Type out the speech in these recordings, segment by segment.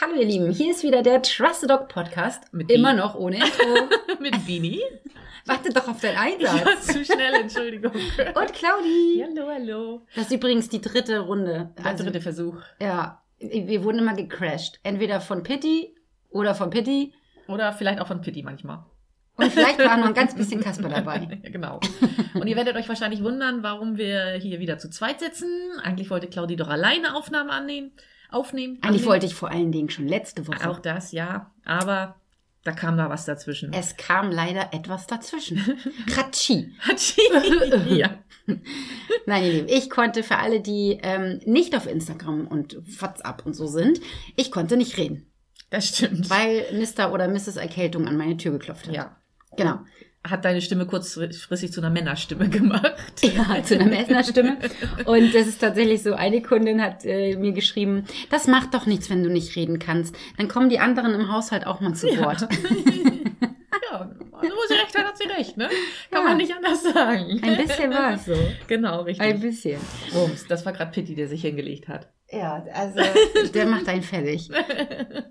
Hallo ihr Lieben, hier ist wieder der Trusted Dog Podcast. Mit Immer Bi. noch ohne Intro. Mit Bini. Warte doch auf deinen Einsatz. zu schnell, Entschuldigung. Und Claudi. Hallo, hallo. Das ist übrigens die dritte Runde. Der Also, dritte Versuch. ja, wir wurden immer gecrashed. Entweder von Pitti oder von Pitti. Oder vielleicht auch von Pitti manchmal. Und vielleicht war noch ein ganz bisschen Kasper dabei. Ja, genau. Und ihr werdet euch wahrscheinlich wundern, warum wir hier wieder zu zweit sitzen. Eigentlich wollte Claudi doch alleine Aufnahmen annehmen. Aufnehmen. Eigentlich annehmen. wollte ich vor allen Dingen schon letzte Woche. Auch das, ja. Aber da kam da was dazwischen. Es kam leider etwas dazwischen. Kratschi. Hatschi. ja. Nein, ihr Lieben, ich konnte für alle, die ähm, nicht auf Instagram und WhatsApp und so sind, ich konnte nicht reden, Das stimmt. weil Mr. oder Mrs. Erkältung an meine Tür geklopft hat. ja. Genau. Hat deine Stimme kurzfristig zu einer Männerstimme gemacht. Ja, zu einer Messnerstimme. Und das ist tatsächlich so, eine Kundin hat äh, mir geschrieben, das macht doch nichts, wenn du nicht reden kannst. Dann kommen die anderen im Haushalt auch mal zu Wort. Ja, wo sie recht hat, hat sie recht, ne? Kann Ja. man nicht anders sagen. Ein bisschen war es so. Genau, richtig. Ein bisschen. Bums, das war gerade Pitti, der sich hingelegt hat. Ja, also der macht einen fertig.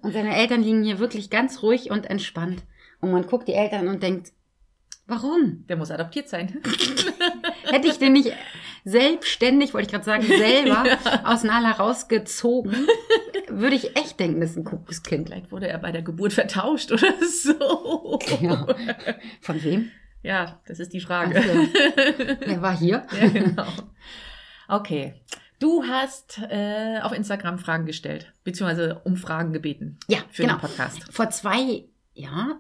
Und seine Eltern liegen hier wirklich ganz ruhig und entspannt. Und man guckt die Eltern und denkt, warum? Der muss adoptiert sein. Hätte ich den nicht selbstständig, wollte ich gerade sagen, selber aus Nala rausgezogen, würde ich echt denken, das ist ein Kuckuckskind. Vielleicht wurde er bei der Geburt vertauscht oder so. Ja. Von wem? Ja, das ist die Frage. so. Der war hier. Ja, genau. Okay. Du hast äh, auf Instagram Fragen gestellt, beziehungsweise um Fragen gebeten Ja, für genau. den Podcast. Vor zwei, ja,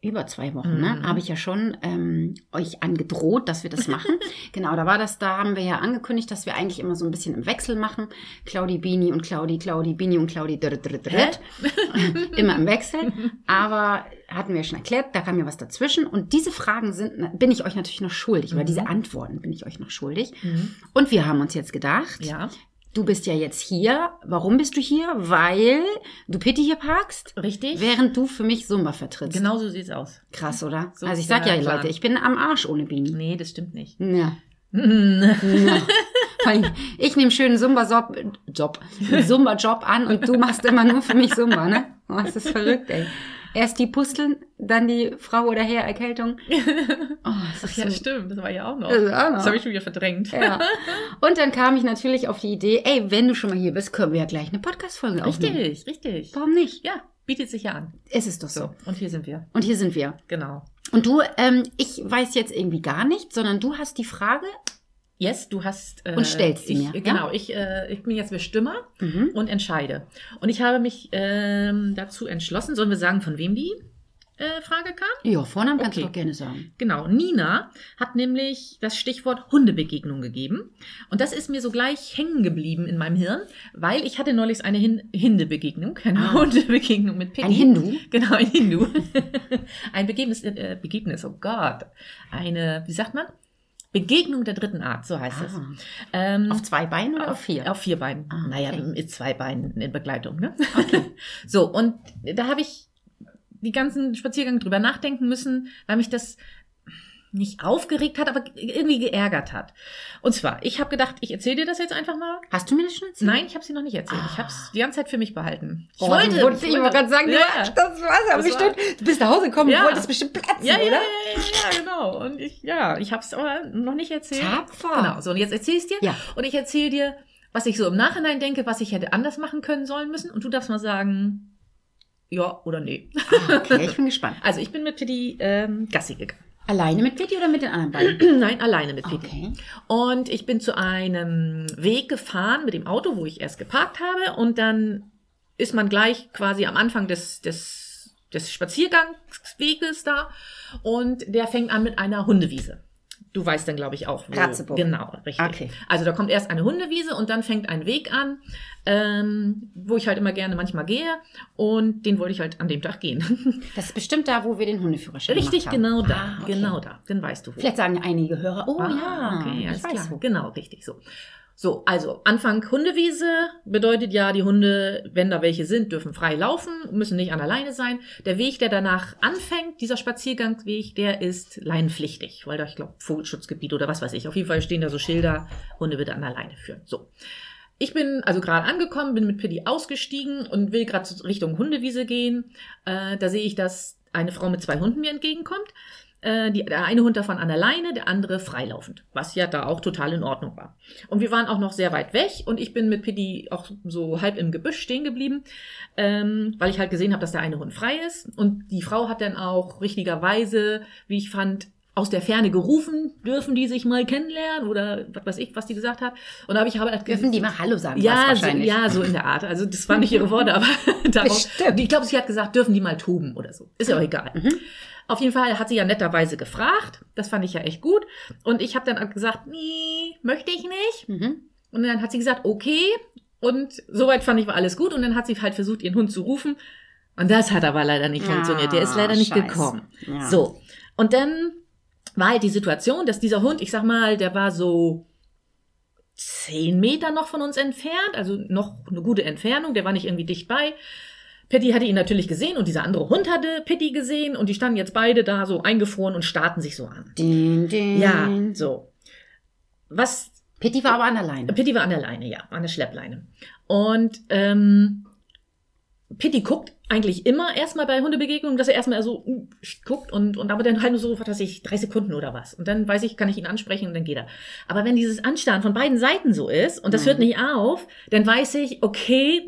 über zwei Wochen, ne, Mhm. habe ich ja schon ähm, euch angedroht, dass wir das machen. genau, da war das, da haben wir ja angekündigt, dass wir eigentlich immer so ein bisschen im Wechsel machen. Claudi Bini und Claudi, Claudi Bini und Claudi dritt, dritt, dritt. immer im Wechsel. Aber hatten wir ja schon erklärt, da kam ja was dazwischen. Und diese Fragen sind, bin ich euch natürlich noch schuldig, oder Mhm. diese Antworten bin ich euch noch schuldig. Mhm. Und wir haben uns jetzt gedacht, Ja, du bist ja jetzt hier. Warum bist du hier? Weil du Pitti hier parkst, richtig. während du für mich Sumba vertrittst. Genau so sieht's aus. Krass, oder? So also ich sag ja, Plan. Leute, ich bin am Arsch ohne Bini. Nee, das stimmt nicht. Ja. ja. Ich nehme schönen Zumba-Job Job, Zumba-Job an und du machst immer nur für mich Zumba, ne? Oh, das ist verrückt, ey. Erst die Pusteln, dann die Frau oder Herr Erkältung. Oh, das Ach ist ja, so, stimmt, das war ja auch noch. Das ist auch noch. Das habe ich schon wieder verdrängt. ja. Und dann kam ich natürlich auf die Idee, ey, wenn du schon mal hier bist, können wir ja gleich eine Podcast-Folge aufnehmen. Richtig, richtig. Warum nicht? Ja, bietet sich ja an. Es ist doch so. So, und hier sind wir. Und hier sind wir. Genau. Und du, ähm, ich weiß jetzt irgendwie gar nicht, sondern du hast die Frage. Yes, du hast. Äh, Und stellst sie ich, mir, ja? Genau, ich, äh, ich bin jetzt Bestimmer Mhm. und entscheide. Und ich habe mich ähm, dazu entschlossen, sollen wir sagen, von wem die äh, Frage kam? Ja, Vornamen kannst du Okay. doch gerne sagen. Genau, Nina hat nämlich das Stichwort Hundebegegnung gegeben. Und das ist mir so gleich hängen geblieben in meinem Hirn, weil ich hatte neulich eine Hin Hindebegegnung, keine Ah. Hundebegegnung mit Piggy. Ein Hindu? Genau, ein Hindu. ein Begebnis, äh, Begebnis, oh Gott. Eine, wie sagt man? Begegnung der dritten Art, so heißt es. Ah. Ähm, Auf zwei Beinen oder auf vier? auf vier Beinen. Ah, Naja, okay. mit zwei Beinen in Begleitung. Ne? Okay. So, und da habe ich die ganzen Spaziergänge drüber nachdenken müssen, weil mich das nicht aufgeregt hat, aber irgendwie geärgert hat. Und zwar, ich habe gedacht, ich erzähle dir das jetzt einfach mal. Hast du mir das schon erzählt? Nein, ich habe sie noch nicht erzählt. Ich Ah. habe es die ganze Zeit für mich behalten. Ich Oh, du wolltest, ich wollte gerade sagen, du ja, das war's aber Das war- bestimmt. Du bist nach Hause gekommen, Ja. du wolltest bestimmt platzen, ja, ja, ja, oder? ja, ja, genau. Und ich, ja, ich habe es aber noch nicht erzählt. Tapfer. Genau, so und jetzt erzähle ich dir. Ja. Und ich erzähle dir, was ich so im Nachhinein denke, was ich hätte anders machen können sollen müssen. Und du darfst mal sagen, ja oder nee. Ah, okay, ich bin gespannt. Also ich bin mit Pitti ähm, Gassi gegangen. Alleine mit Pitti oder mit den anderen beiden? Nein, alleine mit Pitti. Okay. Und ich bin zu einem Weg gefahren mit dem Auto, wo ich erst geparkt habe. Und dann ist man gleich quasi am Anfang des, des, des Spaziergangsweges da. Und der fängt an mit einer Hundewiese. Du weißt dann, glaube ich, auch. Wo. Ratzeburg. Genau, richtig. Okay. Also da kommt erst eine Hundewiese und dann fängt ein Weg an, ähm, wo ich halt immer gerne manchmal gehe. Und den wollte ich halt an dem Tag gehen. Das ist bestimmt da, wo wir den Hundeführerschein richtig, haben. genau da. Ah, okay. Genau da. Dann weißt du, wo. Vielleicht sagen einige Hörer, oh Ah, ja, okay, ich alles weiß klar. wo. Genau, richtig so. So, also Anfang Hundewiese bedeutet ja, die Hunde, wenn da welche sind, dürfen frei laufen, müssen nicht an der Leine sein. Der Weg, der danach anfängt, dieser Spaziergangsweg, der ist leinenpflichtig, weil da, ich glaube, Vogelschutzgebiet oder was weiß ich. Auf jeden Fall stehen da so Schilder, Hunde bitte an der Leine führen. So. Ich bin also gerade angekommen, bin mit Pitti ausgestiegen und will gerade Richtung Hundewiese gehen. Äh, da sehe ich, dass eine Frau mit zwei Hunden mir entgegenkommt. Äh, die, der eine Hund davon an der Leine, der andere freilaufend, was ja da auch total in Ordnung war. Und wir waren auch noch sehr weit weg und ich bin mit Pitti auch so halb im Gebüsch stehen geblieben, ähm, weil ich halt gesehen habe, dass der eine Hund frei ist. Und die Frau hat dann auch richtigerweise, wie ich fand, aus der Ferne gerufen, dürfen die sich mal kennenlernen oder was weiß ich, was die gesagt hat. Und da habe ich aber halt dürfen die mal Hallo sagen. Ja, so, ja, so in der Art. Also das waren nicht ihre Worte, aber darauf. Ich glaube, sie hat gesagt, dürfen die mal toben oder so. Ist ja auch egal. Mhm. Auf jeden Fall hat sie ja netterweise gefragt. Das fand ich ja echt gut. Und ich habe dann gesagt, nee, möchte ich nicht. Mhm. Und dann hat sie gesagt, okay. Und soweit fand ich war alles gut. Und dann hat sie halt versucht, ihren Hund zu rufen. Und das hat aber leider nicht ja, funktioniert. Der ist leider nicht scheiße. gekommen. Ja. So. Und dann war halt die Situation, dass dieser Hund, ich sag mal, der war so zehn Meter noch von uns entfernt, also noch eine gute Entfernung, der war nicht irgendwie dicht bei. Patty hatte ihn natürlich gesehen und dieser andere Hund hatte Patty gesehen und die standen jetzt beide da so eingefroren und starrten sich so an. Din, din. Ja, so. Was. Patty war aber an der Leine. Patty war an der Leine, ja, an der Schleppleine. Und ähm, Pitti guckt eigentlich immer erstmal bei Hundebegegnungen, dass er erstmal so uh, guckt und, und aber dann halt nur so, was weiß ich, drei Sekunden oder was. Und dann weiß ich, kann ich ihn ansprechen und dann geht er. Aber wenn dieses Anstarren von beiden Seiten so ist und das mhm. hört nicht auf, dann weiß ich, okay,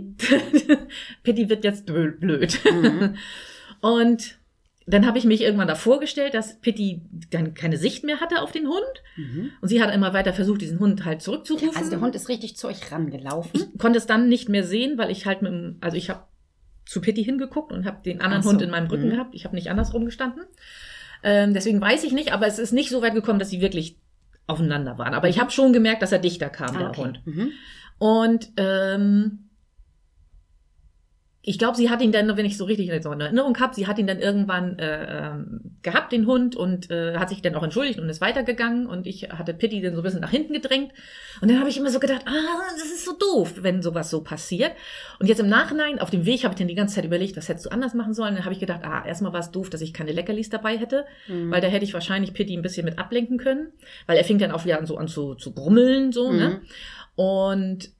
Pitti wird jetzt blöd. Mhm. und dann habe ich mich irgendwann davor gestellt, dass Pitti dann keine Sicht mehr hatte auf den Hund. Mhm. Und sie hat immer weiter versucht, diesen Hund halt zurückzurufen. Also der Hund ist richtig zu euch rangelaufen. Ich konnte es dann nicht mehr sehen, weil ich halt mit dem, also ich habe zu Pitti hingeguckt und habe den anderen so. Hund in meinem Rücken mhm. gehabt. Ich habe nicht andersrum gestanden. Ähm, deswegen weiß ich nicht, aber es ist nicht so weit gekommen, dass sie wirklich aufeinander waren. Aber ich habe schon gemerkt, dass er dichter kam, ah, der Hund. Mhm. Und ähm, ich glaube, sie hat ihn dann, wenn ich so richtig in Erinnerung habe, sie hat ihn dann irgendwann äh, ähm, gehabt, den Hund, und äh, hat sich dann auch entschuldigt und ist weitergegangen. Und ich hatte Pitti dann so ein bisschen nach hinten gedrängt. Und dann habe ich immer so gedacht, ah, das ist so doof, wenn sowas so passiert. Und jetzt im Nachhinein, auf dem Weg, habe ich dann die ganze Zeit überlegt, was hättest du anders machen sollen. Dann habe ich gedacht, ah, erstmal war es doof, dass ich keine Leckerlis dabei hätte, mhm. weil da hätte ich wahrscheinlich Pitti ein bisschen mit ablenken können. Weil er fing dann auch wieder an, so an zu, zu grummeln, so, ne? mhm. ne? Und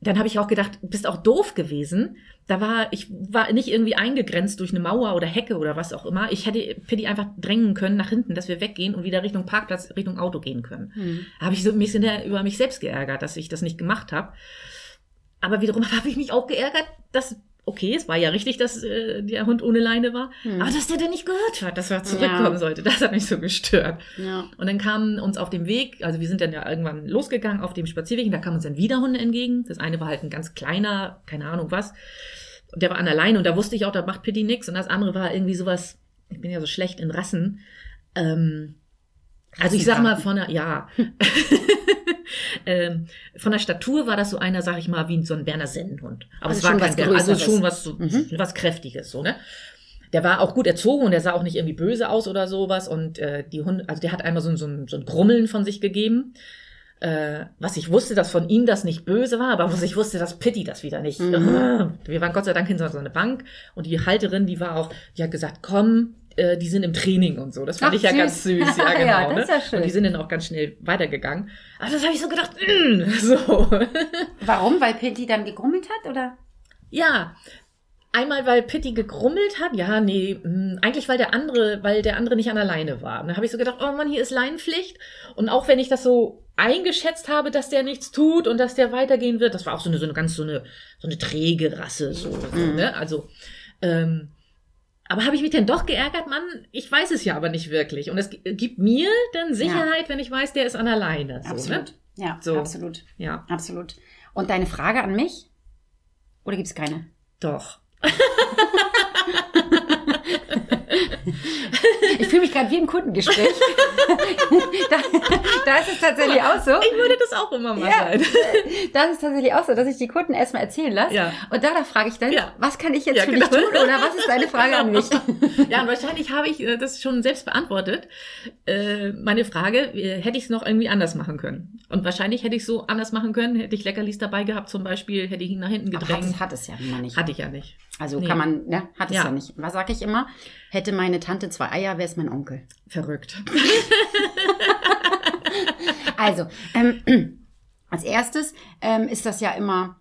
dann habe ich auch gedacht, bist auch doof gewesen. Da war, ich war nicht irgendwie eingegrenzt durch eine Mauer oder Hecke oder was auch immer. Ich hätte Pitti einfach drängen können nach hinten, dass wir weggehen und wieder Richtung Parkplatz, Richtung Auto gehen können. Mhm. Da habe ich so ein bisschen über mich selbst geärgert, dass ich das nicht gemacht habe. Aber wiederum habe ich mich auch geärgert, dass okay, es war ja richtig, dass äh, der Hund ohne Leine war, hm. aber dass der dann nicht gehört hat, dass er zurückkommen ja. sollte, das hat mich so gestört. Ja. Und dann kamen uns auf dem Weg, also wir sind dann ja irgendwann losgegangen auf dem Spazierweg, und da kamen uns dann wieder Hunde entgegen. Das eine war halt ein ganz kleiner, keine Ahnung was, und der war an der Leine und da wusste ich auch, da macht Pitti nix. Und das andere war irgendwie sowas, ich bin ja so schlecht in Rassen, ähm, also ich sag mal von der, ja, ähm, von der Statur war das so einer, sag ich mal, wie so ein Berner Sennenhund. Aber also es war kein Berner, also schon was, so, mhm. was Kräftiges, so, ne? Der war auch gut erzogen und der sah auch nicht irgendwie böse aus oder sowas. Und äh, die Hunde, also der hat einmal so, so, so ein Grummeln von sich gegeben. Äh, was ich wusste, dass von ihm das nicht böse war, aber was ich wusste, dass Pitti das wieder nicht. Mhm. Wir waren Gott sei Dank hinter so eine Bank und die Halterin, die war auch, die hat gesagt, komm, äh, die sind im Training und so. Das fand Ach, ich ja süß. ganz süß, ja genau. ja, das ist ja schön. Und die sind dann auch ganz schnell weitergegangen. Aber das habe ich so gedacht, mm, so. Warum? Weil Pitti dann gegrummelt hat, oder? Ja, Einmal, weil Pitti gegrummelt hat. Ja, nee, mh, hm, eigentlich weil der andere, weil der andere nicht an der Leine war. Und dann habe ich so gedacht, oh Mann, hier ist Leinenpflicht. Und auch wenn ich das so eingeschätzt habe, dass der nichts tut und dass der weitergehen wird, das war auch so eine, so eine ganz so eine, so eine träge Rasse, so, so mhm. ne? Also, ähm, aber habe ich mich denn doch geärgert, Mann? Ich weiß es ja aber nicht wirklich. Und es gibt mir dann Sicherheit, ja. wenn ich weiß, der ist an der Leine. So, absolut. Ne? Ja, so. absolut. Ja. Absolut. Und deine Frage an mich? Oder gibt es keine? Doch. Ich fühle mich gerade wie im Kundengespräch. da, da, ist es tatsächlich auch so. Ich würde das auch immer mal ja, sein. Da ist es tatsächlich auch so, dass ich die Kunden erstmal erzählen lasse. Ja. Und danach frage ich dann, ja. was kann ich jetzt ja, für genau. dich tun oder was ist deine Frage an mich? Ja, und wahrscheinlich habe ich äh, das schon selbst beantwortet. Äh, meine Frage, äh, hätte ich es noch irgendwie anders machen können? Und wahrscheinlich hätte ich es so anders machen können, hätte ich Leckerlis dabei gehabt zum Beispiel, hätte ich ihn nach hinten gedrängt. Aber hat, hat es ja immer nicht. Hatte ich ja nicht. Also nee. kann man, ne, hat es ja. ja nicht. Was sage ich immer? Hätte meine Tante zwei Eier, wäre es mein Onkel. Verrückt. also, ähm, Als erstes ähm, ist das ja immer,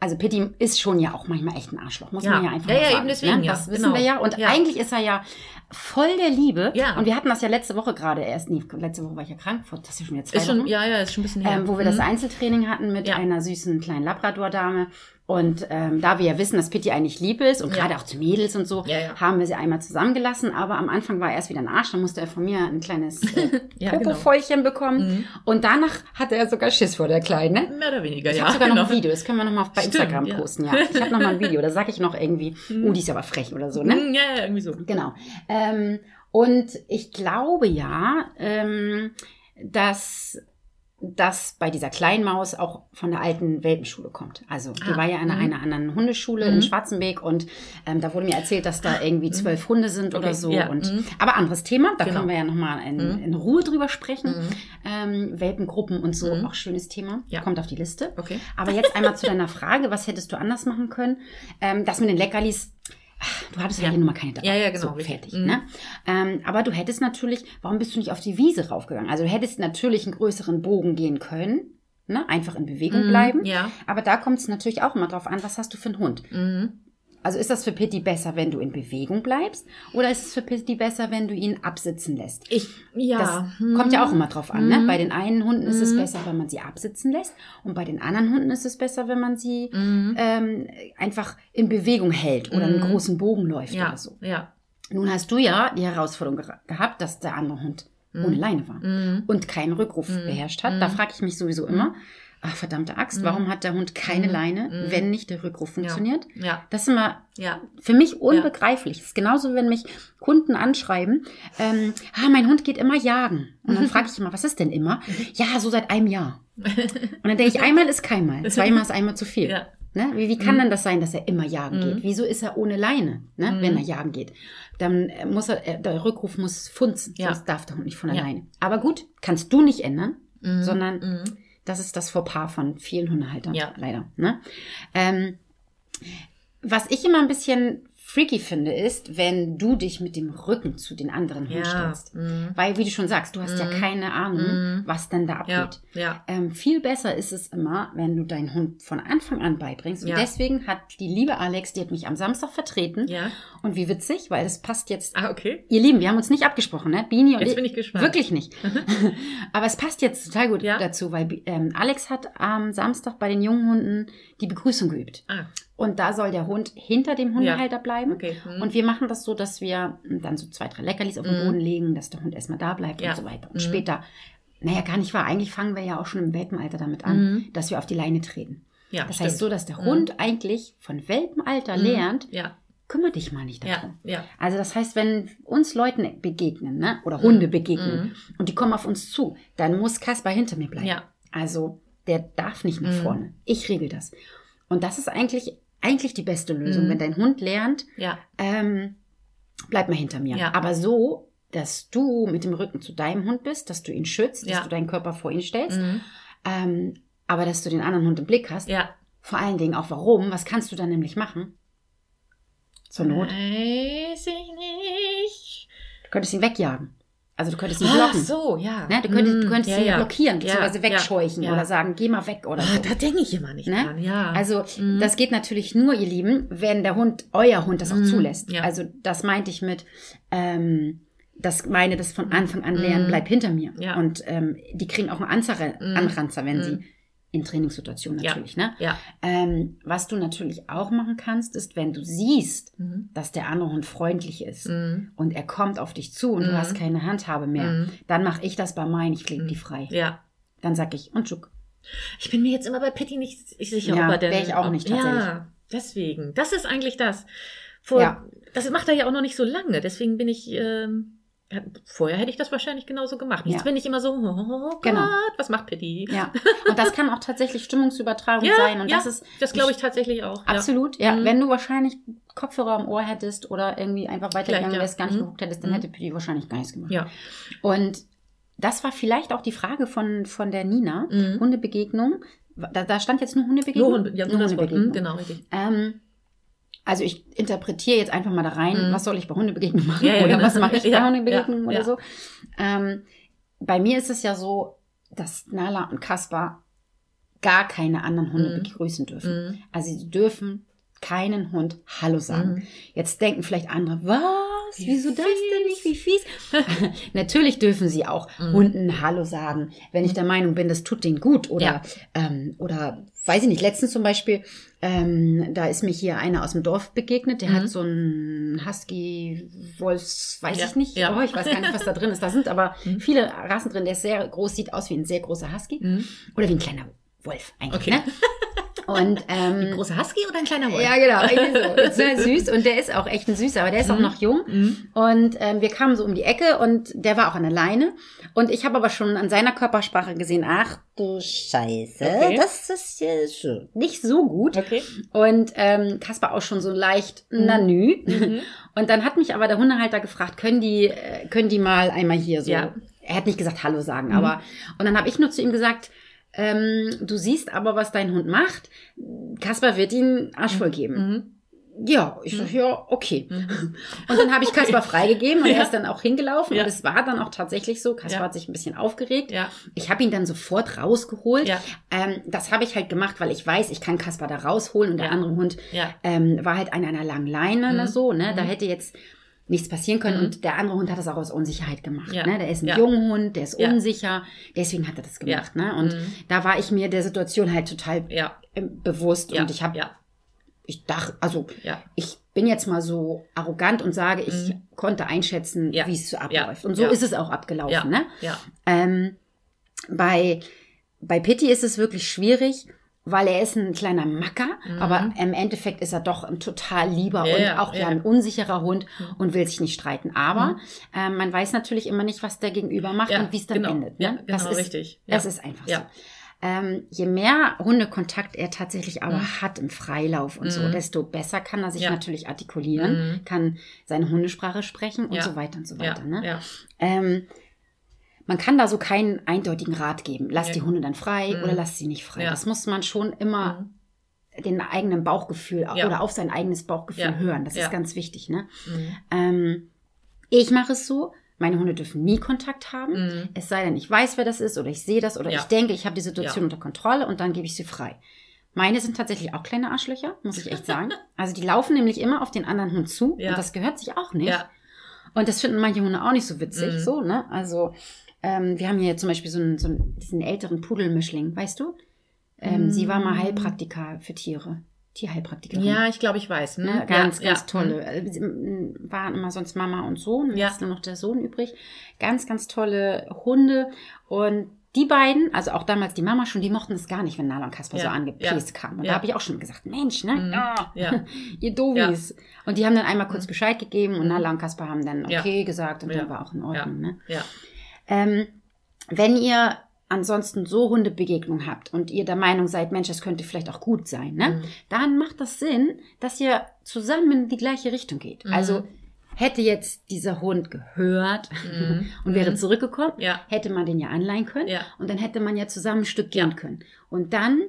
also Pitti ist schon ja auch manchmal echt ein Arschloch, muss Ja. man ja einfach Ja, ja, sagen. eben deswegen, ne? ja, Das wissen genau. wir ja. Und Ja. eigentlich ist er ja voll der Liebe. Ja. Und wir hatten das ja letzte Woche gerade erst, nee, letzte Woche war ich ja krank, das ist ja schon jetzt zwei Ist schon, ja, ja, ist schon ein bisschen her. ähm, wo wir das Einzeltraining hatten mit Ja. einer süßen kleinen Labrador-Dame. Und ähm, da wir ja wissen, dass Pitti eigentlich lieb ist und Ja. gerade auch zu Mädels und so, Ja, ja. haben wir sie einmal zusammengelassen. Aber am Anfang war er erst wieder ein Arsch. Dann musste er von mir ein kleines äh, Ja, genau. Popofäulchen bekommen. Mhm. Und danach hatte er sogar Schiss vor der Kleinen. Ne? Mehr oder weniger, Ich ja. habe sogar noch genau. ein Video, das können wir noch mal bei Stimmt, Instagram ja. posten. Ja, ich habe noch mal ein Video, da sage ich noch irgendwie, oh, die ist aber frech oder so, ne? Ja, ja, irgendwie so. Genau. Ähm, und ich glaube ja, ähm, dass das bei dieser kleinen Maus auch von der alten Welpenschule kommt. Also die Ah, war ja in mhm. einer anderen Hundeschule in Mhm. Schwarzenbeek und ähm, da wurde mir erzählt, dass da irgendwie zwölf Hunde sind oder Okay, so. ja, Und, mhm. Aber anderes Thema, da Genau. können wir ja nochmal in, Mhm. in Ruhe drüber sprechen. Mhm. Ähm, Welpengruppen und so, Mhm. auch schönes Thema. Ja. Kommt auf die Liste. Okay. Aber jetzt einmal zu deiner Frage, was hättest du anders machen können? Ähm, das mit den Leckerlis, ach, du hattest ja, hier nun mal keine dabei. Ja, ja, genau, So, fertig. Mhm. Ne? Ähm, aber du hättest natürlich, warum bist du nicht auf die Wiese raufgegangen? Also du hättest natürlich einen größeren Bogen gehen können, ne? einfach in Bewegung Mhm, bleiben. Ja. Aber da kommt es natürlich auch immer drauf an, was hast du für einen Hund? Mhm. Also ist das für Pitti besser, wenn du in Bewegung bleibst? Oder ist es für Pitti besser, wenn du ihn absitzen lässt? Ich, ja. Das hm. kommt ja auch immer drauf an. Ne? Mhm. Bei den einen Hunden ist es Mhm. besser, wenn man sie absitzen lässt. Und bei den anderen Hunden ist es besser, wenn man sie Mhm. ähm, einfach in Bewegung hält oder einen großen Bogen läuft Ja, oder so. ja. Nun hast du ja die Herausforderung ge gehabt, dass der andere Hund ohne Leine war und keinen Rückruf beherrscht hat. Da frage ich mich sowieso immer, ach verdammte Axt, Mhm. warum hat der Hund keine Mhm. Leine, Mhm. wenn nicht der Rückruf funktioniert? Ja, Das ist immer ja. für mich unbegreiflich. Das ist genauso, wenn mich Kunden anschreiben, ähm, ah, mein Hund geht immer jagen. Und dann frage ich immer, was ist denn immer? Ja, so seit einem Jahr. Und dann denke ich, einmal ist keinmal, zweimal ist einmal zu viel. Ja. Ne? Wie, wie kann Mhm. denn das sein, dass er immer jagen Mhm. geht? Wieso ist er ohne Leine, ne? Mhm. wenn er jagen geht? Dann äh, muss er, äh, der Rückruf muss funzen, Ja. sonst darf der Hund nicht von Ja. alleine. Aber gut, kannst du nicht ändern, Mhm. sondern Mhm. Das ist das Fauxpas von vielen Hundehaltern, Ja. leider. Ne? Ähm, was ich immer ein bisschen freaky finde, ist, wenn du dich mit dem Rücken zu den anderen Ja. stellst. Mhm. Weil, wie du schon sagst, du hast ja Mhm. keine Ahnung, Mhm. was denn da Ja, abgeht. ja. Ähm, viel besser ist es immer, wenn du deinen Hund von Anfang an beibringst. Und Ja. deswegen hat die liebe Alex, die hat mich am Samstag vertreten. Ja. Und wie witzig, weil das passt jetzt. Ah, okay. Ihr Lieben, wir haben uns nicht abgesprochen, ne? Bini und Jetzt ich. bin ich gespannt. Wirklich nicht. Aber es passt jetzt total gut Ja. dazu, weil ähm, Alex hat am Samstag bei den jungen Hunden die Begrüßung geübt. Ah, Und da soll der Hund hinter dem Hundehalter bleiben. okay. Mhm. Und wir machen das so, dass wir dann so zwei, drei Leckerlis auf den Mhm. Boden legen, dass der Hund erstmal da bleibt Ja. und so weiter. Und Mhm. später, naja, gar nicht wahr. Eigentlich fangen wir ja auch schon im Welpenalter damit an, Mhm. dass wir auf die Leine treten. ja, Das stimmt. heißt so, dass der Mhm. Hund eigentlich von Welpenalter Mhm. lernt, Ja, kümmere dich mal nicht ja, darum. ja. Also das heißt, wenn uns Leuten begegnen, ne, oder Hunde begegnen Mhm. und die kommen auf uns zu, dann muss Kaspar hinter mir bleiben. Ja. Also der darf nicht nach Mhm. vorne. Ich regel das. Und das ist eigentlich, eigentlich die beste Lösung, Mhm. wenn dein Hund lernt, Ja, ähm, bleib mal hinter mir. Ja. Aber so, dass du mit dem Rücken zu deinem Hund bist, dass du ihn schützt, Ja. dass du deinen Körper vor ihn stellst, mhm. ähm, aber dass du den anderen Hund im Blick hast. ja. Vor allen Dingen auch warum. Was kannst du dann nämlich machen? Zur Not. Weiß ich nicht. Du könntest ihn wegjagen. Also du könntest ihn Ach blocken. so, ja. Ne? Du könntest, du Mhm. könntest ja, ihn ja. blockieren, beziehungsweise wegscheuchen ja, ja. oder sagen, geh mal weg oder Ah, so. da denke ich immer nicht Ne? dran, ja. Also Mhm. das geht natürlich nur, ihr Lieben, wenn der Hund, euer Hund das auch Mhm, zulässt. Also das meinte ich mit, ähm, das meine das von Anfang an lernen, Mhm. bleib hinter mir. Ja. Und ähm, die kriegen auch einen Anzer Mhm. Anranzer, wenn sie in Trainingssituationen Ja. natürlich. Ne? ja. Ähm, was du natürlich auch machen kannst, ist, wenn du siehst, Mhm. dass der andere Hund freundlich ist Mhm. und er kommt auf dich zu und du Mhm. hast keine Handhabe mehr, Mhm. dann mache ich das bei meinen, ich lege die frei. Ja. Dann sag ich, und Schuck. Ich bin mir jetzt immer bei Pitti nicht sicher, Ja, ob er denn. wär ich auch nicht, tatsächlich. Ja, deswegen. Das ist eigentlich das. Vor, Ja. Das macht er ja auch noch nicht so lange. Deswegen bin ich. Ähm, ja, vorher hätte ich das wahrscheinlich genauso gemacht. Jetzt Ja. bin ich immer so, oh Gott, Genau. was macht Pitti? Ja, und das kann auch tatsächlich Stimmungsübertragung Ja, sein. Und ja, das ist Das glaube ich tatsächlich auch. absolut, ja. Mhm. Wenn du wahrscheinlich Kopfhörer im Ohr hättest oder irgendwie einfach weitergegangen ja. wärst, gar nicht Mhm. geguckt hättest, dann Mhm. hätte Pitti wahrscheinlich gar nichts gemacht. Ja. Und das war vielleicht auch die Frage von, von der Nina. Mhm. Hundebegegnung. Da, da stand jetzt nur Hundebegegnung. Nur, Hunde, ja, nur das Wort. Hundebegegnung. Mhm, genau, richtig. Ähm, also ich interpretiere jetzt einfach mal da rein, Mhm. was soll ich bei Hundebegegnung machen Ja, ja, oder genau. was mache ich bei Ja, Hundebegegnung oder so. Ähm, bei mir ist es ja so, dass Nala und Kaspar gar keine anderen Hunde Mhm. begrüßen dürfen. Mhm. Also sie dürfen keinen Hund Hallo sagen. Mhm. Jetzt denken vielleicht andere, was? Wie Wieso das denn nicht? Wie fies? Natürlich dürfen sie auch Mhm. Hunden Hallo sagen, wenn ich der Meinung bin, das tut denen gut. Oder, ähm, oder weiß ich nicht, letztens zum Beispiel, ähm, da ist mir hier einer aus dem Dorf begegnet, der Mhm. hat so einen Husky Wolfs, weiß Ja, ich nicht, ja. oh, ich weiß gar nicht, was da drin ist. Da sind aber Mhm. viele Rassen drin, der ist sehr groß, sieht aus wie ein sehr großer Husky. Mhm. Oder wie ein kleiner Wolf eigentlich. Okay. Ne? Und ähm, Großer Husky oder ein kleiner Wolf? ja, genau, so. Ist sehr süß und der ist auch echt ein süßer, aber der ist auch Mhm. noch jung. Mhm. Und ähm, wir kamen so um die Ecke und der war auch an der Leine. Und ich habe aber schon an seiner Körpersprache gesehen, ach du Scheiße, Okay. das ist ja schon nicht so gut. Okay. Und ähm, Kasper auch schon so leicht nanü. Mhm. Und dann hat mich aber der Hundehalter gefragt, können die, äh, können die mal einmal hier so. Ja. Er hat nicht gesagt Hallo sagen, Mhm. aber. Und dann habe ich nur zu ihm gesagt, ähm, du siehst aber, was dein Hund macht. Kasper wird ihn Arsch voll geben. Mhm. Ja, ich sag, ja, okay. Mhm. Und dann habe ich Kasper freigegeben und Ja. er ist dann auch hingelaufen. Ja. Und es war dann auch tatsächlich so. Kasper Ja. hat sich ein bisschen aufgeregt. Ich habe ihn dann sofort rausgeholt. Ähm, das habe ich halt gemacht, weil ich weiß, ich kann Kasper da rausholen und der andere Hund ähm, war halt an einer langen Leine Mhm. oder so. Ne? Da Mhm. hätte jetzt nichts passieren können Mhm. und der andere Hund hat das auch aus Unsicherheit gemacht. Ja. Ne? Der ist ein Ja. Junghund, der ist Ja. unsicher, deswegen hat er das gemacht. Ne? Und Mhm. da war ich mir der Situation halt total Ja. ähm, bewusst und ich habe, Ja. ich dachte, also ich bin jetzt mal so arrogant und sage, ich Mhm. konnte einschätzen, wie es so abläuft. Und so ist es auch abgelaufen. Ja. Ne? Ähm, bei, bei Pitti ist es wirklich schwierig, weil er ist ein kleiner Macker, Mhm. aber im Endeffekt ist er doch ein total lieber Ja, und auch ja. ja. ein unsicherer Hund Mhm. und will sich nicht streiten. Aber Mhm. ähm, man weiß natürlich immer nicht, was der Gegenüber macht und wie es dann genau. endet. Ne? Ja, das genau, ist, richtig. Das ist einfach Ja. so. Ähm, je mehr Hundekontakt er tatsächlich aber Mhm. hat im Freilauf und so, Mhm. desto besser kann er sich Ja. natürlich artikulieren, Mhm. kann seine Hundesprache sprechen und Ja. so weiter und so Ja. weiter. Ne? Ja. Ähm, man kann da so keinen eindeutigen Rat geben. Lass Ja. die Hunde dann frei Mhm. oder lass sie nicht frei. Ja. Das muss man schon immer den eigenen Bauchgefühl Ja. oder auf sein eigenes Bauchgefühl hören. Das ist ganz wichtig. Ne? Mhm. Ähm, ich mache es so. Meine Hunde dürfen nie Kontakt haben. Mhm. Es sei denn, ich weiß, wer das ist oder ich sehe das oder ich denke, ich habe die Situation unter Kontrolle und dann gebe ich sie frei. Meine sind tatsächlich auch kleine Arschlöcher, muss ich echt sagen. Also die laufen nämlich immer auf den anderen Hund zu und das gehört sich auch nicht. Und das finden manche Hunde auch nicht so witzig, Mhm. so, ne? Also, ähm, wir haben hier zum Beispiel so einen, so einen diesen älteren Pudelmischling, weißt du? Ähm, Sie war mal Mhm. Heilpraktiker für Tiere. Tierheilpraktikerin. Ja, ich glaube, ich weiß. Ne? Ne? Ganz, ja, ganz ja. tolle. Äh, sie, m, Waren immer sonst Mama und Sohn. Ja. Jetzt ist nur noch der Sohn übrig. Ganz, ganz tolle Hunde. Und die beiden, also auch damals die Mama schon, die mochten es gar nicht, wenn Nala und Kasper Ja, so angepäst ja, kamen. Und ja. da habe ich auch schon gesagt, Mensch, ne? Ah, Ja. ihr Dovis. Und die haben dann einmal kurz Bescheid gegeben und. Nala und Kasper haben dann okay gesagt und dann war auch in Ordnung. Ne? Ja. Ähm, wenn ihr ansonsten so Hundebegegnung habt und ihr der Meinung seid, Mensch, das könnte vielleicht auch gut sein, ne? Mhm. dann macht das Sinn, dass ihr zusammen in die gleiche Richtung geht. Mhm. Also hätte jetzt dieser Hund gehört Mhm. und wäre Mhm. zurückgekommen, Ja. hätte man den ja anleihen können Ja. und dann hätte man ja zusammen ein Stück Ja. gehen können. Und dann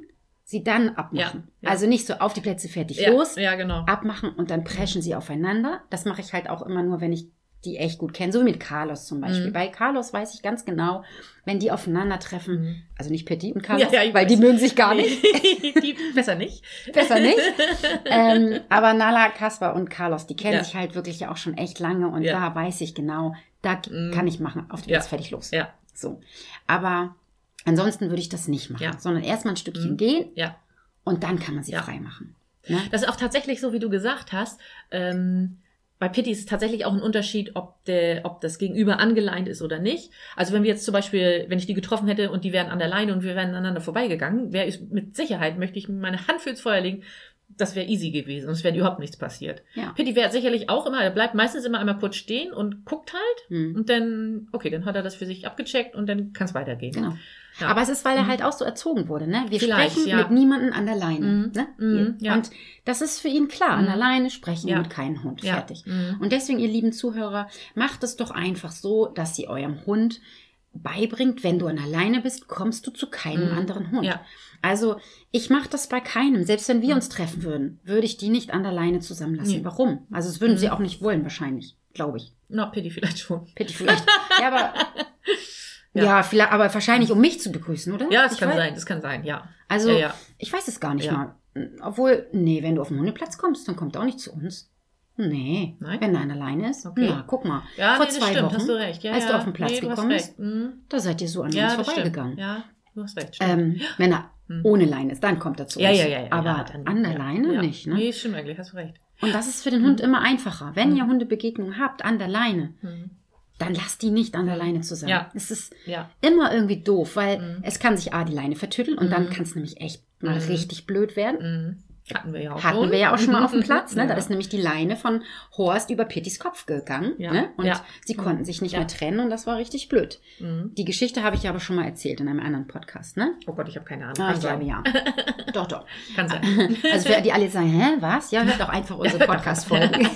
sie dann abmachen. Ja, ja. Also nicht so auf die Plätze fertig Ja. los, Ja, genau. abmachen und dann preschen sie aufeinander. Das mache ich halt auch immer nur, wenn ich die echt gut kenne. So wie mit Carlos zum Beispiel. Mhm. Bei Carlos weiß ich ganz genau, wenn die aufeinandertreffen, Mhm. also nicht Petit und Carlos, Ja, ja, weil die weiß. mögen sich gar nicht. die, besser nicht. Besser nicht. ähm, aber Nala, Kaspar und Carlos, die kennen Ja. sich halt wirklich ja auch schon echt lange und da weiß ich genau, da Mhm. kann ich machen, auf die Ja. Platz fertig los. Ja. So. Aber ansonsten würde ich das nicht machen, sondern erstmal ein Stückchen Mhm. gehen und dann kann man sie Ja. frei machen. Ne? Das ist auch tatsächlich so, wie du gesagt hast. Ähm, bei Pitti ist es tatsächlich auch ein Unterschied, ob, der, ob das Gegenüber angeleint ist oder nicht. Also wenn wir jetzt zum Beispiel, wenn ich die getroffen hätte und die wären an der Leine und wir wären aneinander vorbeigegangen, wäre ich mit Sicherheit, möchte ich meine Hand fürs Feuer legen, das wäre easy gewesen und es wäre überhaupt nichts passiert. Ja. Pitti wäre sicherlich auch immer, er bleibt meistens immer einmal kurz stehen und guckt halt Hm. und dann, okay, dann hat er das für sich abgecheckt und dann kann es weitergehen. Genau. Ja. Aber es ist, weil er Mhm. halt auch so erzogen wurde. Ne? Wir Vielleicht, sprechen ja. mit niemandem an der Leine. Mhm. Ne? Mhm, ja. Und das ist für ihn klar. An Mhm. der Leine sprechen mit keinem Hund. Fertig. Mhm. Und deswegen, ihr lieben Zuhörer, macht es doch einfach so, dass ihr eurem Hund beibringt, wenn du an der Leine bist, kommst du zu keinem Mhm. anderen Hund. Ja. Also ich mache das bei keinem. Selbst wenn wir Mhm. uns treffen würden, würde ich die nicht an der Leine zusammenlassen. Warum? Also das würden sie Mhm. auch nicht wollen wahrscheinlich, glaube ich. Na, Pitti vielleicht schon. Pitti vielleicht. ja, aber Ja, Ja. vielleicht, aber wahrscheinlich, um mich zu begrüßen, oder? Ja, das Ich kann weiß- sein, das kann sein, ja. Also, Ja, ja. ich weiß es gar nicht Ja. mal. Obwohl, nee, wenn du auf den Hundeplatz kommst, dann kommt er auch nicht zu uns. Nee, Nein? wenn er alleine ist. Okay. Na, guck mal. Ja, vor nee, das zwei stimmt, Wochen, hast du recht. Ja, als ja. du auf den Platz nee, gekommen bist. Mhm. da seid ihr so an Ja, uns stimmt. vorbeigegangen. Ja, du hast recht. Ähm, wenn er Hm. ohne Leine ist, dann kommt er zu ja, uns. ja, ja, ja. Aber ja, dann- an der ja, Leine ja. nicht. Ne? Nee, stimmt eigentlich, hast du recht. Und das ist für den Hund Mhm. immer einfacher. Wenn Mhm. ihr Hundebegegnungen habt an der Leine, Mhm. Dann lasst die nicht an der Leine zusammen. Ja. Es ist Ja. immer irgendwie doof, weil Mhm. es kann sich A, die Leine vertütteln und dann Mhm. kann es nämlich echt mal Mhm. richtig blöd werden. Mhm. Hatten wir ja auch Hatten schon. wir ja auch schon mal auf dem Platz. Ne? Ja. Da ist nämlich die Leine von Horst über Pittys Kopf gegangen. Ja. Ne? Und Ja. sie konnten sich nicht mehr trennen und das war richtig blöd. Mhm. Die Geschichte habe ich aber schon mal erzählt in einem anderen Podcast. Ne? Oh Gott, ich habe keine Ahnung. Ah, ich glaube ja. doch, doch. Kann sein. Also für die alle sagen, hä, was? Ja, hört doch einfach unsere Podcast-Folgen.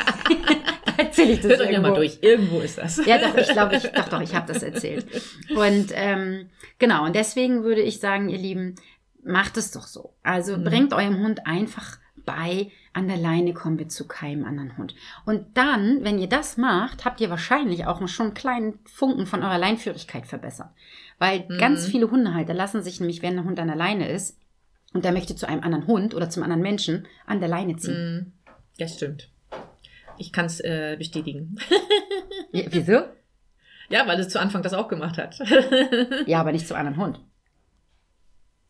da erzähle ich das Hört ja mal irgendwo. durch. Irgendwo ist das. Ja, doch, ich glaube, ich, doch, doch, ich habe das erzählt. Und ähm, genau, und deswegen würde ich sagen, ihr Lieben, macht es doch so. Also Mhm. bringt eurem Hund einfach bei, an der Leine kommen wir zu keinem anderen Hund. Und dann, wenn ihr das macht, habt ihr wahrscheinlich auch schon einen kleinen Funken von eurer Leinführigkeit verbessert. Weil Mhm. ganz viele Hundehalter lassen sich nämlich, wenn der Hund an der Leine ist und der möchte zu einem anderen Hund oder zum anderen Menschen, an der Leine ziehen. Mhm. Das stimmt. Ich kann es äh, bestätigen. Ja, wieso? Ja, weil es zu Anfang das auch gemacht hat. Ja, aber nicht zum anderen Hund.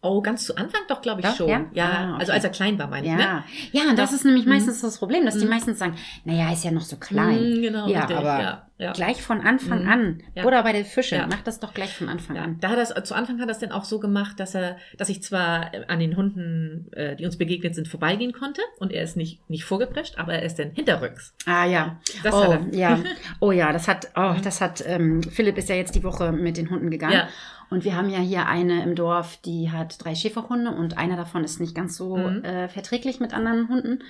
Oh, ganz zu Anfang doch, glaube ich Doch, schon. ja? Ja, Ah, okay. also als er klein war, meine ich. Ja, Ne? ja, und das Doch. ist nämlich Mhm. meistens das Problem, dass die Mhm. meistens sagen, naja, ist ja noch so klein. Mhm, genau, ja, richtig. aber ja, ja. gleich von Anfang Mhm. an. Ja. Oder bei den Fischen, Ja. macht das doch gleich von Anfang an. da hat das, zu Anfang hat er es dann auch so gemacht, dass er, dass ich zwar äh, an den Hunden, äh, die uns begegnet sind, vorbeigehen konnte und er ist nicht, nicht vorgeprescht, aber er ist dann hinterrücks. Ah ja. Das oh, hat ja. Oh ja, das hat, oh, das hat, ähm, Philipp ist ja jetzt die Woche mit den Hunden gegangen. Ja. Und wir haben ja hier eine im Dorf, die hat drei Schäferhunde und einer davon ist nicht ganz so Mhm. äh, verträglich mit anderen Hunden.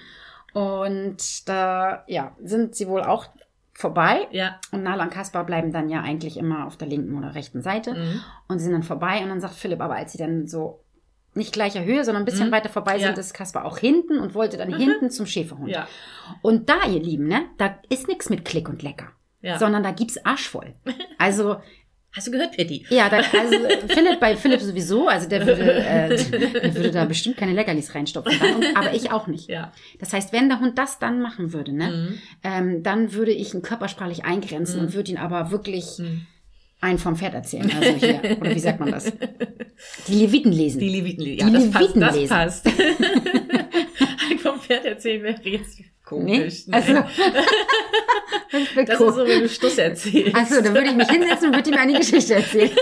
Und da, ja, sind sie wohl auch vorbei. Ja. Und Nala und Kaspar bleiben dann ja eigentlich immer auf der linken oder rechten Seite. Mhm. Und sie sind dann vorbei und dann sagt Philipp, aber als sie dann so nicht gleicher Höhe, sondern ein bisschen Mhm. weiter vorbei Ja. sind, ist Kaspar auch hinten und wollte dann Mhm. hinten zum Schäferhund. Ja. Und da, ihr Lieben, ne, da ist nichts mit Klick und Lecker, Ja. sondern da gibt's Arsch voll. Also, Hast du gehört, Pitti? ja, da, also Philipp, bei Philipp sowieso, also der würde, äh, der würde da bestimmt keine Leckerlis reinstopfen, und, aber ich auch nicht. Ja. Das heißt, wenn der Hund das dann machen würde, ne, Mhm. ähm, dann würde ich ihn körpersprachlich eingrenzen Mhm. und würde ihn aber wirklich Mhm. einen vom Pferd erzählen. Also hier, oder wie sagt man das? Die Leviten lesen. Die Leviten, ja, Die das passt. Leviten Das lesen. passt. Vom Pferd erzählen wäre jetzt? Komisch. ne? Also, das das cool. ist so, wenn du Schluss erzählst. Achso, dann würde ich mich hinsetzen und würde ihm eine Geschichte erzählen.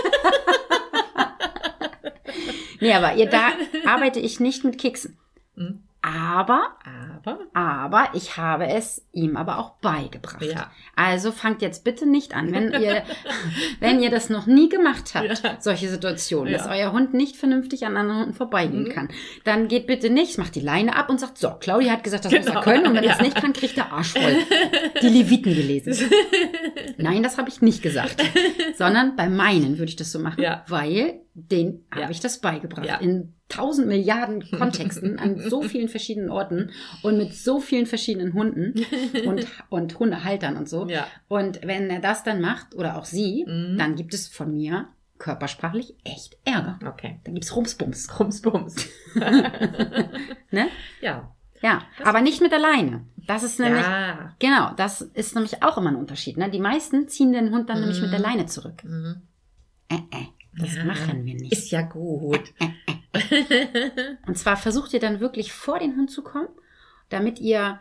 nee, aber ihr, da arbeite ich nicht mit Keksen. Mhm. Aber, Aber, aber ich habe es ihm aber auch beigebracht. ja. Also fangt jetzt bitte nicht an, wenn ihr, wenn ihr das noch nie gemacht habt, Ja. solche Situationen, dass Ja. euer Hund nicht vernünftig an anderen Hunden vorbeigehen Mhm. kann, dann geht bitte nicht, macht die Leine ab und sagt, so, Claudia hat gesagt, das muss Genau. er können und wenn er es Ja. nicht kann, kriegt er Arsch voll. Die Leviten gelesen. Nein, das habe ich nicht gesagt, sondern bei meinen würde ich das so machen, weil den habe ich das beigebracht. Ja. In tausend Milliarden Kontexten, an so vielen verschiedenen Orten und mit so vielen verschiedenen Hunden und, und Hundehaltern und so. Ja. Und wenn er das dann macht, oder auch sie, Mhm. dann gibt es von mir körpersprachlich echt Ärger. Okay. Dann gibt's Rumsbums. Bums, bums. Ne? ja. Ja, aber nicht mit alleine. Das ist nämlich, Ja. genau, das ist nämlich auch immer ein Unterschied. Ne? Die meisten ziehen den Hund dann nämlich mit der Leine zurück. Mhm. Äh, äh, das Ja. machen wir nicht. Ist ja gut. Und zwar versucht ihr dann wirklich vor den Hund zu kommen, damit ihr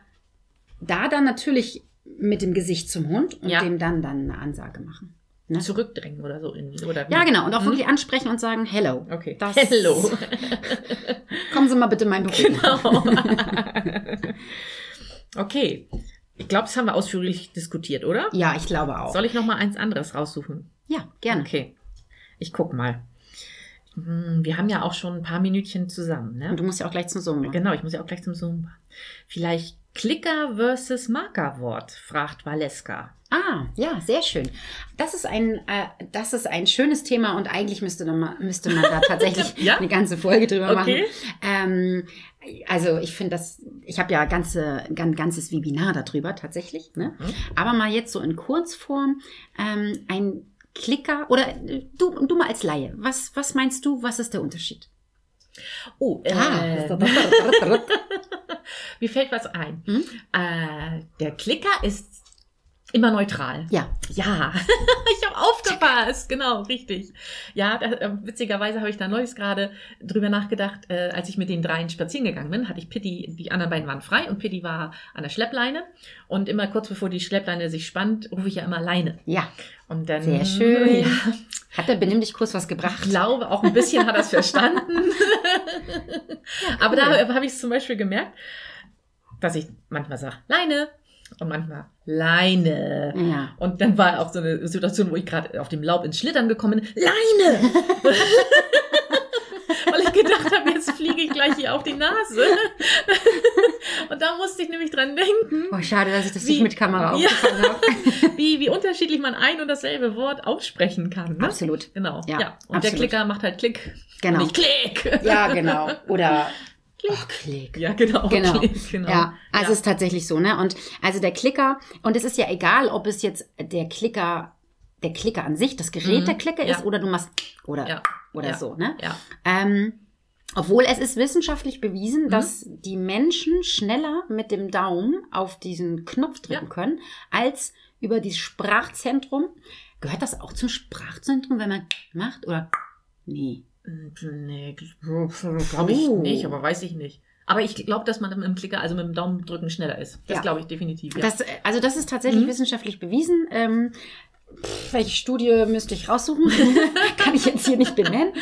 da dann natürlich mit dem Gesicht zum Hund und Ja. dem dann dann eine Ansage machen. Ne? Zurückdrängen oder so irgendwie. Oder? Ja, genau. Und auch Mhm. wirklich ansprechen und sagen, hello. Okay. Das- Hello. Kommen Sie mal bitte in mein Büro. Genau. okay. Ich glaube, das haben wir ausführlich diskutiert, oder? Ja, ich glaube auch. Soll ich noch mal eins anderes raussuchen? Ja, gerne. Okay. Ich guck mal. Hm, Wir haben ja auch schon ein paar Minütchen zusammen, ne? Und du musst ja auch gleich zum Zoom machen. Genau, ich muss ja auch gleich zum Zoom. Vielleicht Klicker versus Markerwort, fragt Valeska. Ah, ja, sehr schön. Das ist ein, äh, das ist ein schönes Thema und eigentlich müsste, man müsste man da tatsächlich Ja? eine ganze Folge drüber Okay. machen. Ähm, also ich finde das, ich habe ja ganze, ein ganzes Webinar darüber tatsächlich. Ne? Mhm. Aber mal jetzt so in Kurzform, ähm, ein Klicker oder äh, du, du mal als Laie, was, was meinst du, was ist der Unterschied? Oh, äh, Ah. mir fällt was ein. Hm? Äh, der Klicker ist immer neutral. ja, Ja, ich habe aufgepasst, genau, richtig. Ja, da, äh, witzigerweise habe ich da neulich gerade drüber nachgedacht, äh, als ich mit den dreien spazieren gegangen bin, hatte ich Pitti, die anderen beiden waren frei und Pitti war an der Schleppleine. Und immer kurz bevor die Schleppleine sich spannt, rufe ich ja immer Leine. ja, Und dann, Sehr schön. Ja, hat der Benimm dich Kurs was gebracht? ich glaube, auch ein bisschen hat er es verstanden. Aber da habe ich es zum Beispiel gemerkt, dass ich manchmal sage, Leine und manchmal Leine. Ja. Und dann war auch so eine Situation, wo ich gerade auf dem Laub ins Schlittern gekommen bin. Leine! Weil ich gedacht habe, jetzt fliege ich gleich hier auf die Nase. Und da musste ich nämlich dran denken, Oh, schade, dass ich das Wie- nicht mit Kamera Ja. aufgefangen habe. wie, wie unterschiedlich man ein und dasselbe Wort aussprechen kann. Ne? Absolut. Genau. Ja, Ja. Und der absolut. Klicker macht halt Klick. Genau. Und nicht Klick. Ja, genau. Oder Klick. Oh, Klick. Ja, genau. Genau. Klick, genau. Ja, also ja. es ist tatsächlich so, ne? Und also der Klicker, und es ist ja egal, ob es jetzt der Klicker, der Klicker an sich, das Gerät Mhm, der Klicker ja. ist, oder du machst oder Ja. oder so, ne? Ja. Ähm, obwohl es ist wissenschaftlich Mhm. bewiesen, dass die Menschen schneller mit dem Daumen auf diesen Knopf drücken können, als über dieses Sprachzentrum. Gehört das auch zum Sprachzentrum, wenn man macht? Oder nee. Nee, glaube ich Oh. nicht, aber weiß ich nicht. Aber ich glaube, dass man mit dem Klicker, also mit dem Daumendrücken schneller ist. Das Ja. glaube ich definitiv. Ja. Das, also das ist tatsächlich Mhm. wissenschaftlich bewiesen. Ähm, pff, welche Studie müsste ich raussuchen? Kann ich jetzt hier nicht benennen.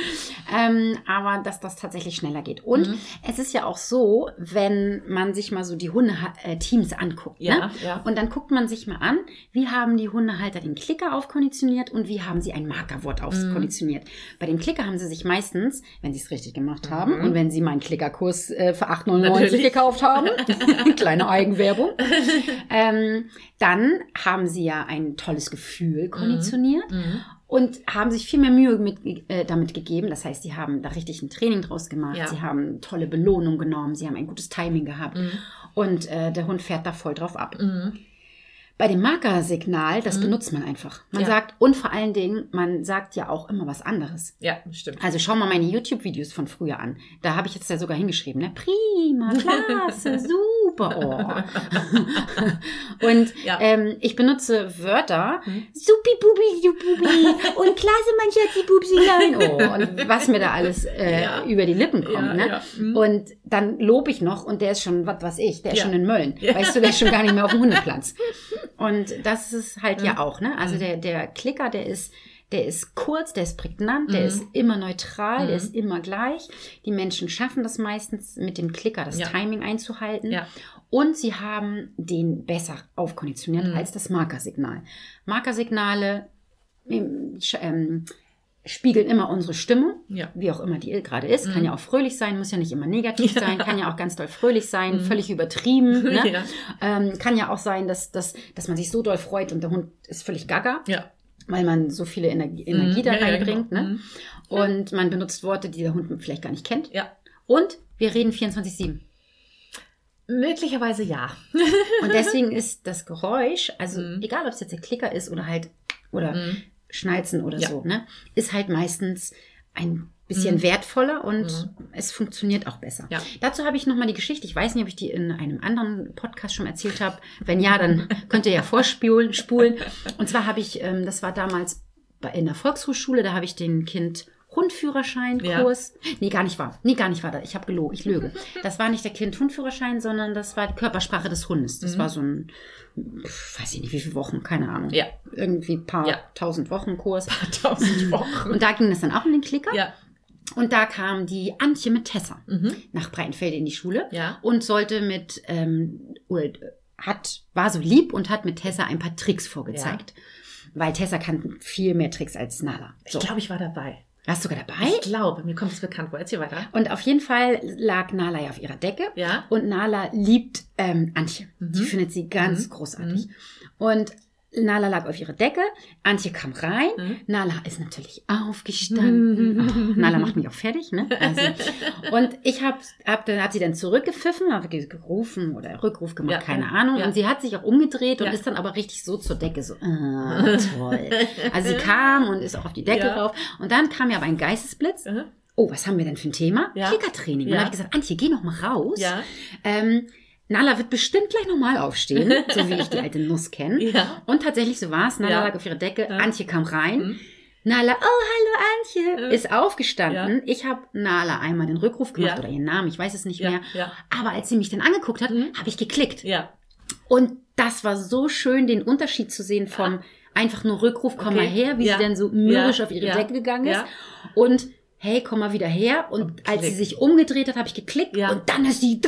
Ähm, aber dass das tatsächlich schneller geht. Und Mhm. es ist ja auch so, wenn man sich mal so die Hunde-Teams anguckt. ja, Ne? ja. Und dann guckt man sich mal an, wie haben die Hundehalter den Klicker aufkonditioniert und wie haben sie ein Markerwort aufkonditioniert. Bei dem Klicker haben sie sich meistens, wenn sie es richtig gemacht haben Mhm. und wenn sie meinen Klickerkurs äh, für 8,99 Natürlich. gekauft haben, kleine Eigenwerbung, ähm, dann haben sie ja ein tolles Gefühl konditioniert Mhm. und haben sich viel mehr Mühe mit, äh, damit gegeben. Das heißt, sie haben da richtig ein Training draus gemacht, Ja. sie haben tolle Belohnung genommen, sie haben ein gutes Timing gehabt Mhm. und äh, der Hund fährt da voll drauf ab. Mhm. Bei dem Markersignal, das Mhm. benutzt man einfach. Man Ja. sagt, und vor allen Dingen, man sagt ja auch immer was anderes. Ja, stimmt. Also schau mal meine YouTube-Videos von früher an. Da habe ich jetzt ja sogar hingeschrieben, ne? Prima, klasse, super. Oh. Und Ja. ähm, ich benutze Wörter, Mhm. supi bubi jububi und klasse mein Schatzi pupsilein. Oh, und was mir da alles äh, Ja. über die Lippen kommt. Ja, ne? ja. Mhm. Und dann lobe ich noch und der ist schon, was weiß ich, der ist Ja. schon in Mölln. Ja. Weißt du, der ist schon gar nicht mehr auf dem Hundeplatz. Und das ist halt ja Mhm. auch, ne? Also Mhm. der, der Klicker, der ist, der ist kurz, der ist prägnant, der Mhm. ist immer neutral, der Mhm. ist immer gleich. Die Menschen schaffen das meistens mit dem Klicker, das Ja. Timing einzuhalten. Ja. Und sie haben den besser aufkonditioniert Mhm. als das Markersignal. Markersignale ähm, ähm, spiegeln immer unsere Stimmung Ja. wie auch immer die gerade ist. Kann Mhm. ja auch fröhlich sein, muss ja nicht immer negativ sein, kann ja auch ganz doll fröhlich sein, Mhm. völlig übertrieben. Ne? Ähm, kann ja auch sein, dass, dass, dass man sich so doll freut und der Hund ist völlig gaga, Ja. Weil man so viele Energie, Energie da Mhm. Ja, ja, reinbringt. genau. ne? Mhm. Und man benutzt Worte, die der Hund vielleicht gar nicht kennt. Ja. Und wir reden 24-7. Möglicherweise ja. Und deswegen ist das Geräusch, also Mhm. egal ob es jetzt der Klicker ist oder halt, oder Mhm. Schnalzen oder Ja. so, ne, ist halt meistens ein bisschen Mhm. wertvoller und es funktioniert auch besser. Ja. Dazu habe ich nochmal die Geschichte, ich weiß nicht, ob ich die in einem anderen Podcast schon erzählt habe. Wenn ja, dann könnt ihr ja vorspulen. Spulen. Und zwar habe ich, ähm, das war damals bei, in der Volkshochschule, da habe ich den Kind Hundführerschein-Kurs. Nee, gar nicht wahr. Nee, gar nicht wahr. Ich habe gelogen. Ich lüge. Das war nicht der Kind-Hundführerschein, sondern das war die Körpersprache des Hundes. Das Mhm. war so ein, weiß ich nicht, wie viele Wochen, keine Ahnung. Ja. Irgendwie ein paar Ja. tausend Wochen Kurs. Tausend Wochen. Und da ging es dann auch um den Klicker. Ja. Und da kam die Antje mit Tessa Mhm. nach Breitenfeld in die Schule Ja. und sollte mit, ähm, oder hat, war so lieb und hat mit Tessa ein paar Tricks vorgezeigt. Weil Tessa kann viel mehr Tricks als Nala. So. Ich glaube, ich war dabei. Warst du sogar dabei? Ich glaube, mir kommt es bekannt vor. Erzähl weiter. Und auf jeden Fall lag Nala ja auf ihrer Decke. Ja. Und Nala liebt ähm, Antje. Mhm. Die findet sie ganz Mhm. großartig. Und Nala lag auf ihrer Decke, Antje kam rein, Mhm. Nala ist natürlich aufgestanden. Ach, Nala macht mich auch fertig, ne? Also, und ich habe hab, dann hat sie dann zurückgepfiffen, habe gerufen oder Rückruf gemacht, Ja, keine Ahnung. ja. Und sie hat sich auch umgedreht und Ja. ist dann aber richtig so zur Decke, so, ah, toll. Also sie kam und ist auch auf die Decke rauf. Und dann kam ja aber ein Geistesblitz. Mhm. Oh, was haben wir denn für ein Thema? Ja. Klickertraining. Und dann habe ich gesagt, Antje, geh noch mal raus. Ja. Ähm, Nala wird bestimmt gleich nochmal aufstehen, so wie ich die alte Nuss kenne. Ja. Und tatsächlich so war es. Nala Ja. lag auf ihrer Decke, Ja. Antje kam rein. Mhm. Nala, oh, hallo Antje, Ja. ist aufgestanden. Ich habe Nala einmal den Rückruf gemacht Ja. oder ihren Namen, ich weiß es nicht Ja. mehr. Ja. Aber als sie mich dann angeguckt hat, Mhm. habe ich geklickt. Ja. Und das war so schön, den Unterschied zu sehen vom einfach nur Rückruf, komm Okay. mal her, wie Ja. sie dann so mürrisch Ja. auf ihre Ja. Decke gegangen ist. Ja. Und hey, komm mal wieder her. Und Und als sie sich umgedreht hat, habe ich geklickt. Ja. Und dann ist sie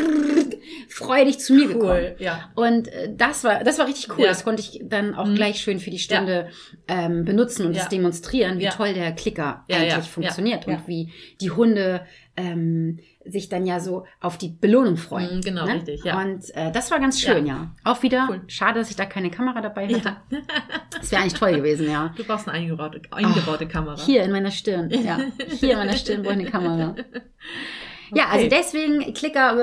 freudig zu mir gekommen. Cool. Ja. Und das war, das war richtig cool. Ja. Das konnte ich dann auch Mhm. gleich schön für die Stunde ähm, benutzen und Ja. das demonstrieren, wie Ja. toll der Klicker Ja, eigentlich ja, funktioniert ja, und ja. wie die Hunde ähm, sich dann ja so auf die Belohnung freuen. Mhm, genau, richtig, ja. Und äh, das war ganz schön, ja. Auch wieder, Cool. schade, dass ich da keine Kamera dabei hatte. ja. Das wäre eigentlich toll gewesen, ja. Du brauchst eine eingebaute, eingebaute Kamera. Hier in meiner Stirn, ja. Hier in meiner Stirn brauche ich eine Kamera. Ja, also deswegen Klicker.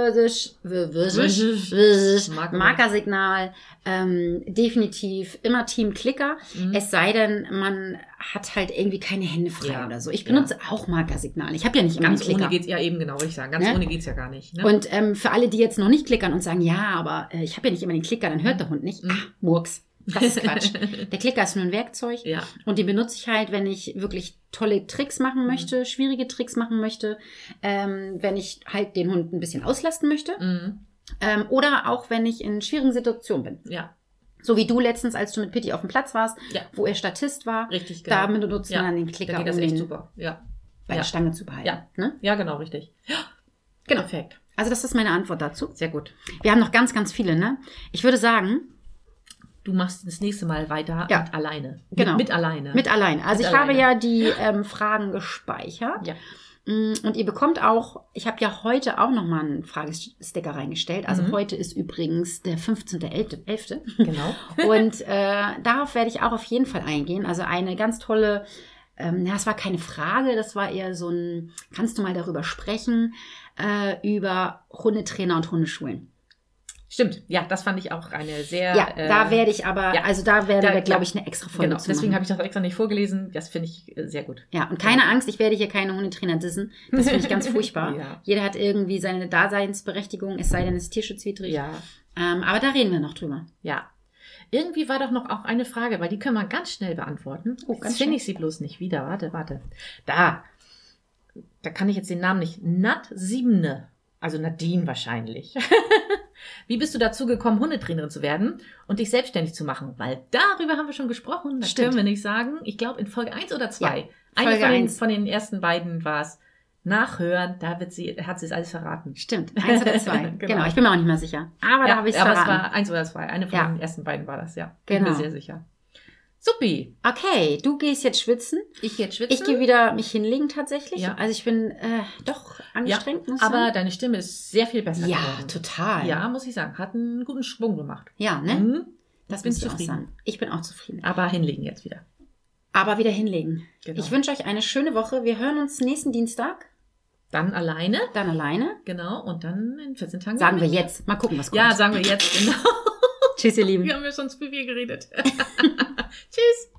Markersignal, ähm, definitiv immer Team Klicker. Mhm. Es sei denn, man hat halt irgendwie keine Hände frei Ja. oder so. Ich Ja. benutze auch Markersignal. Ich habe ja nicht immer Ganz einen Klicker. ohne geht's ja eben, genau, wollte ich sagen. Ganz Ne? ohne geht's ja gar nicht. Ne? Und ähm, für alle, die jetzt noch nicht klickern und sagen, ja, aber äh, ich habe ja nicht immer den Klicker, dann hört der Hund nicht. Mhm. Ah, Murks. Das ist Quatsch. der Klicker ist nur ein Werkzeug. ja. Und die benutze ich halt, wenn ich wirklich tolle Tricks machen Mhm. möchte, schwierige Tricks machen möchte, ähm, wenn ich halt den Hund ein bisschen auslasten möchte. Mhm. Ähm, oder auch, wenn ich in schwierigen Situationen bin. Ja, So wie du letztens, als du mit Pitti auf dem Platz warst, Ja. wo er Statist war. richtig, genau. Da benutzt Ja, man dann den da Klicker, geht das um echt den super. Ja. bei Ja. der Stange zu behalten. Ja. Ne? ja, genau, richtig. Genau. Perfekt. Also das ist meine Antwort dazu. Sehr gut. Wir haben noch ganz, ganz viele. Ne? Ich würde sagen, Du machst das nächste Mal weiter Ja. mit alleine. Genau. Mit, mit alleine. mit allein. Also Mit ich habe alleine. ja die ähm, Fragen gespeichert. Ja. Mm, Und ihr bekommt auch, ich habe ja heute auch nochmal einen Fragesticker reingestellt. Also Mhm. heute ist übrigens der 15.11. Genau. Und äh, darauf werde ich auch auf jeden Fall eingehen. Also eine ganz tolle, ähm, ja, es war keine Frage, das war eher so ein, kannst du mal darüber sprechen, äh, über Hundetrainer und Hundeschulen. Stimmt. Ja, das fand ich auch eine sehr. ja, äh, da werde ich aber, ja. also da werden Da- wir, glaube ich, eine extra Folge Genau, zu deswegen habe ich das extra nicht vorgelesen. Das finde ich äh, sehr gut. Ja, und keine Angst, ich werde hier keine Hundetrainer dissen. Das finde ich ganz furchtbar. Ja. Jeder hat irgendwie seine Daseinsberechtigung, es sei denn, es ist tierschutzwidrig. Ja, Ähm, aber da reden wir noch drüber. ja. Irgendwie war doch noch auch eine Frage, weil die können wir ganz schnell beantworten. Oh, ganz jetzt finde ich sie bloß nicht wieder. Warte, warte. Da. Da kann ich jetzt den Namen nicht. Nat Siebne. Also Nadine wahrscheinlich. Wie bist du dazu gekommen, Hundetrainerin zu werden und dich selbstständig zu machen? Weil darüber haben wir schon gesprochen. Das Stimmt. können wir nicht sagen. Ich glaube in Folge 1 oder 2. Ja, Eine Folge von den, eins. von den ersten beiden war es. Nachhören, da wird sie, hat sie es alles verraten. Stimmt, eins oder zwei. genau. Genau. ich bin mir auch nicht mehr sicher. Aber da habe ich es aber verraten. es war eins oder zwei. Eine von Ja. den ersten beiden war das, ja. Bin Genau. mir sehr sicher. Supi. Okay, du gehst jetzt schwitzen. Ich jetzt schwitzen. Ich gehe wieder mich hinlegen tatsächlich. Ja. Also ich bin äh, doch ja, angestrengt. ich aber sagen. deine Stimme ist sehr viel besser ja, geworden. total. Ja, muss ich sagen. Hat einen guten Schwung gemacht. Ja, ne? Mhm. Das bin ich zufrieden. Ich bin auch zufrieden. Aber hinlegen jetzt wieder. Aber wieder hinlegen. Genau. Ich wünsche euch eine schöne Woche. Wir hören uns nächsten Dienstag. Dann alleine, Dann alleine. genau, und dann in 14 Tagen. Sagen wir jetzt. Mal gucken, was kommt. Ja, sagen wir jetzt, genau. Tschüss, ihr Lieben. Wir haben ja schon zu viel geredet. Tschüss.